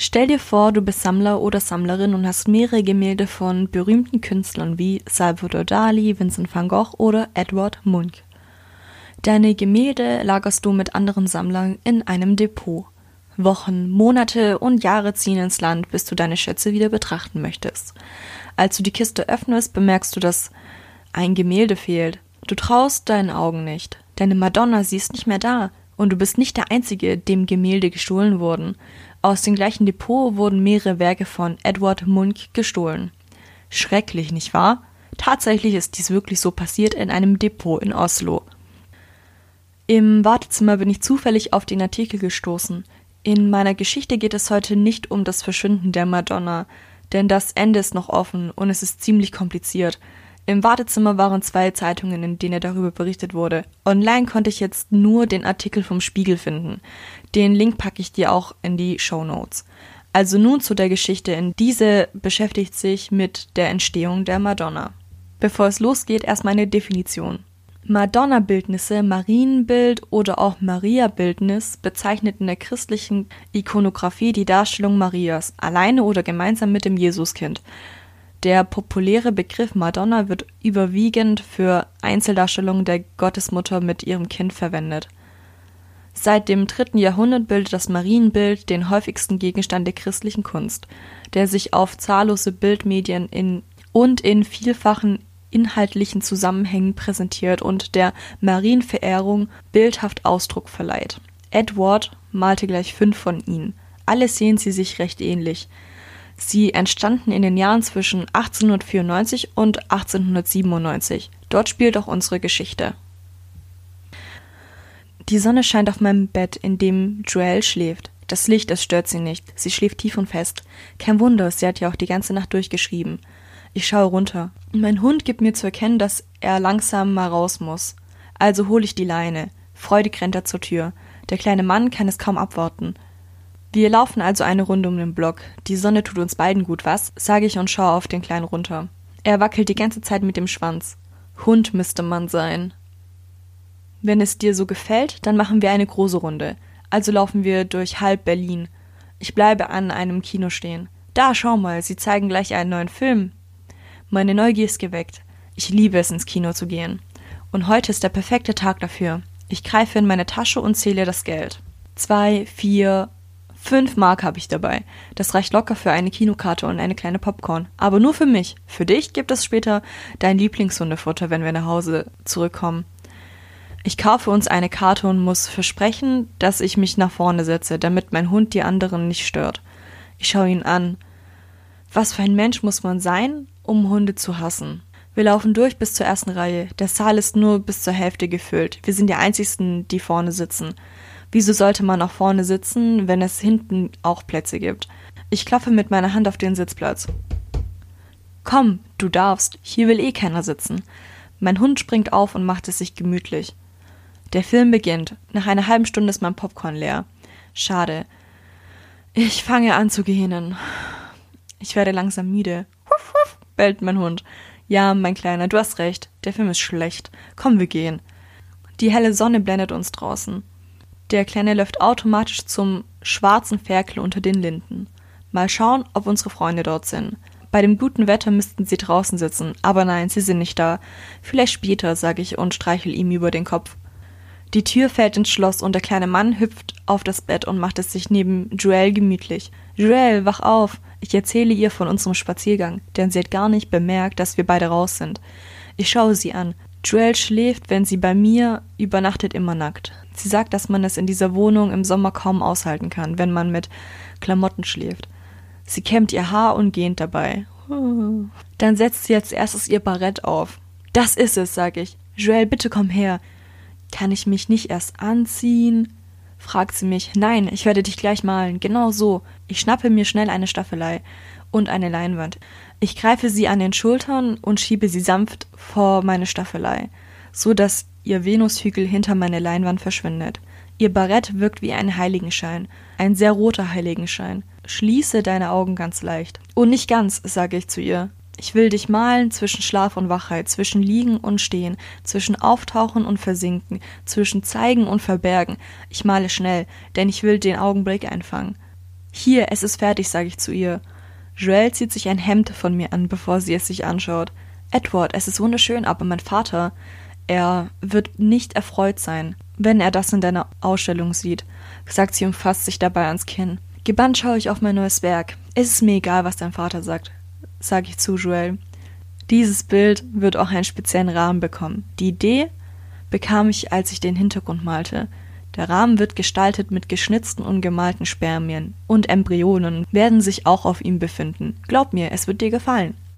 Stell dir vor, du bist Sammler oder Sammlerin und hast mehrere Gemälde von berühmten Künstlern wie Salvador Dali, Vincent van Gogh oder Edward Munch. Deine Gemälde lagerst du mit anderen Sammlern in einem Depot. Wochen, Monate und Jahre ziehen ins Land, bis du deine Schätze wieder betrachten möchtest. Als du die Kiste öffnest, bemerkst du, dass ein Gemälde fehlt. Du traust deinen Augen nicht. Deine Madonna, sie ist nicht mehr da. Und du bist nicht der Einzige, dem Gemälde gestohlen wurden. Aus dem gleichen Depot wurden mehrere Werke von Edward Munch gestohlen. Schrecklich, nicht wahr? Tatsächlich ist dies wirklich so passiert in einem Depot in Oslo. Im Wartezimmer bin ich zufällig auf den Artikel gestoßen. In meiner Geschichte geht es heute nicht um das Verschwinden der Madonna, denn das Ende ist noch offen und es ist ziemlich kompliziert. Im Wartezimmer waren zwei Zeitungen, in denen darüber berichtet wurde. Online konnte ich jetzt nur den Artikel vom Spiegel finden. Den Link packe ich dir auch in die Show Notes. Also nun zu der Geschichte. In diese beschäftigt sich mit der Entstehung der Madonna. Bevor es losgeht, erstmal eine Definition. Madonna-Bildnisse, Marienbild oder auch Maria-Bildnis bezeichnet in der christlichen Ikonographie die Darstellung Marias, alleine oder gemeinsam mit dem Jesuskind. Der populäre Begriff Madonna wird überwiegend für Einzeldarstellungen der Gottesmutter mit ihrem Kind verwendet. Seit dem dritten Jahrhundert bildet das Marienbild den häufigsten Gegenstand der christlichen Kunst, der sich auf zahllose Bildmedien in und in vielfachen inhaltlichen Zusammenhängen präsentiert und der Marienverehrung bildhaft Ausdruck verleiht. Edward malte gleich fünf von ihnen. Alle sehen sie sich recht ähnlich. Sie entstanden in den Jahren zwischen 1894 und 1897. Dort spielt auch unsere Geschichte. Die Sonne scheint auf meinem Bett, in dem Joelle schläft. Das Licht, es stört sie nicht. Sie schläft tief und fest. Kein Wunder, sie hat ja auch die ganze Nacht durchgeschrieben. Ich schaue runter. Mein Hund gibt mir zu erkennen, dass er langsam mal raus muss. Also hole ich die Leine. Freudig rennt er zur Tür. Der kleine Mann kann es kaum abwarten. Wir laufen also eine Runde um den Block. Die Sonne tut uns beiden gut, was? sage ich und schaue auf den Kleinen runter. Er wackelt die ganze Zeit mit dem Schwanz. Hund müsste man sein. Wenn es dir so gefällt, dann machen wir eine große Runde. Also laufen wir durch halb Berlin. Ich bleibe an einem Kino stehen. Da, schau mal, sie zeigen gleich einen neuen Film. Meine Neugier ist geweckt. Ich liebe es, ins Kino zu gehen. Und heute ist der perfekte Tag dafür. Ich greife in meine Tasche und zähle das Geld. Zwei, vier, Fünf Mark habe ich dabei. Das reicht locker für eine Kinokarte und eine kleine Popcorn. Aber nur für mich. Für dich gibt es später dein Lieblingshundefutter, wenn wir nach Hause zurückkommen. Ich kaufe uns eine Karte und muss versprechen, dass ich mich nach vorne setze, damit mein Hund die anderen nicht stört. Ich schaue ihn an. Was für ein Mensch muss man sein, um Hunde zu hassen? Wir laufen durch bis zur ersten Reihe. Der Saal ist nur bis zur Hälfte gefüllt. Wir sind die einzigsten, die vorne sitzen. Wieso sollte man auch vorne sitzen, wenn es hinten auch Plätze gibt? Ich klopfe mit meiner Hand auf den Sitzplatz. Komm, du darfst, hier will eh keiner sitzen. Mein Hund springt auf und macht es sich gemütlich. Der Film beginnt. Nach einer halben Stunde ist mein Popcorn leer. Schade. Ich fange an zu gähnen. Ich werde langsam müde. Huff, huff, bellt mein Hund. Ja, mein Kleiner, du hast recht. Der Film ist schlecht. Komm, wir gehen. Die helle Sonne blendet uns draußen. Der Kleine läuft automatisch zum schwarzen Ferkel unter den Linden. Mal schauen, ob unsere Freunde dort sind. Bei dem guten Wetter müssten sie draußen sitzen, aber nein, sie sind nicht da. Vielleicht später, sage ich und streichel ihm über den Kopf. Die Tür fällt ins Schloss und der kleine Mann hüpft auf das Bett und macht es sich neben Joelle gemütlich. Joelle, wach auf! Ich erzähle ihr von unserem Spaziergang, denn sie hat gar nicht bemerkt, dass wir beide raus sind. Ich schaue sie an. Joelle schläft, wenn sie bei mir übernachtet, immer nackt. Sie sagt, dass man es in dieser Wohnung im Sommer kaum aushalten kann, wenn man mit Klamotten schläft. Sie kämmt ihr Haar und gähnt dabei. Dann setzt sie als erstes ihr Barett auf. Das ist es, sag ich. Joelle, bitte komm her. Kann ich mich nicht erst anziehen? fragt sie mich. Nein, ich werde dich gleich malen. Genau so. Ich schnappe mir schnell eine Staffelei und eine Leinwand. Ich greife sie an den Schultern und schiebe sie sanft vor meine Staffelei, so dass ihr Venushügel hinter meine Leinwand verschwindet. Ihr Barett wirkt wie ein Heiligenschein, ein sehr roter Heiligenschein. Schließe deine Augen ganz leicht. Oh, nicht ganz, sage ich zu ihr. Ich will dich malen zwischen Schlaf und Wachheit, zwischen Liegen und Stehen, zwischen Auftauchen und Versinken, zwischen Zeigen und Verbergen. Ich male schnell, denn ich will den Augenblick einfangen. Hier, es ist fertig, sage ich zu ihr. Joelle zieht sich ein Hemd von mir an, bevor sie es sich anschaut. Edward, es ist wunderschön, aber mein Vater, er wird nicht erfreut sein, wenn er das in deiner Ausstellung sieht, sagt sie und fasst sich dabei ans Kinn. Gebannt schaue ich auf mein neues Werk. Es ist mir egal, was dein Vater sagt, sage ich zu Joelle. Dieses Bild wird auch einen speziellen Rahmen bekommen. Die Idee bekam ich, als ich den Hintergrund malte. Der Rahmen wird gestaltet mit geschnitzten und gemalten Spermien und Embryonen werden sich auch auf ihm befinden. Glaub mir, es wird dir gefallen.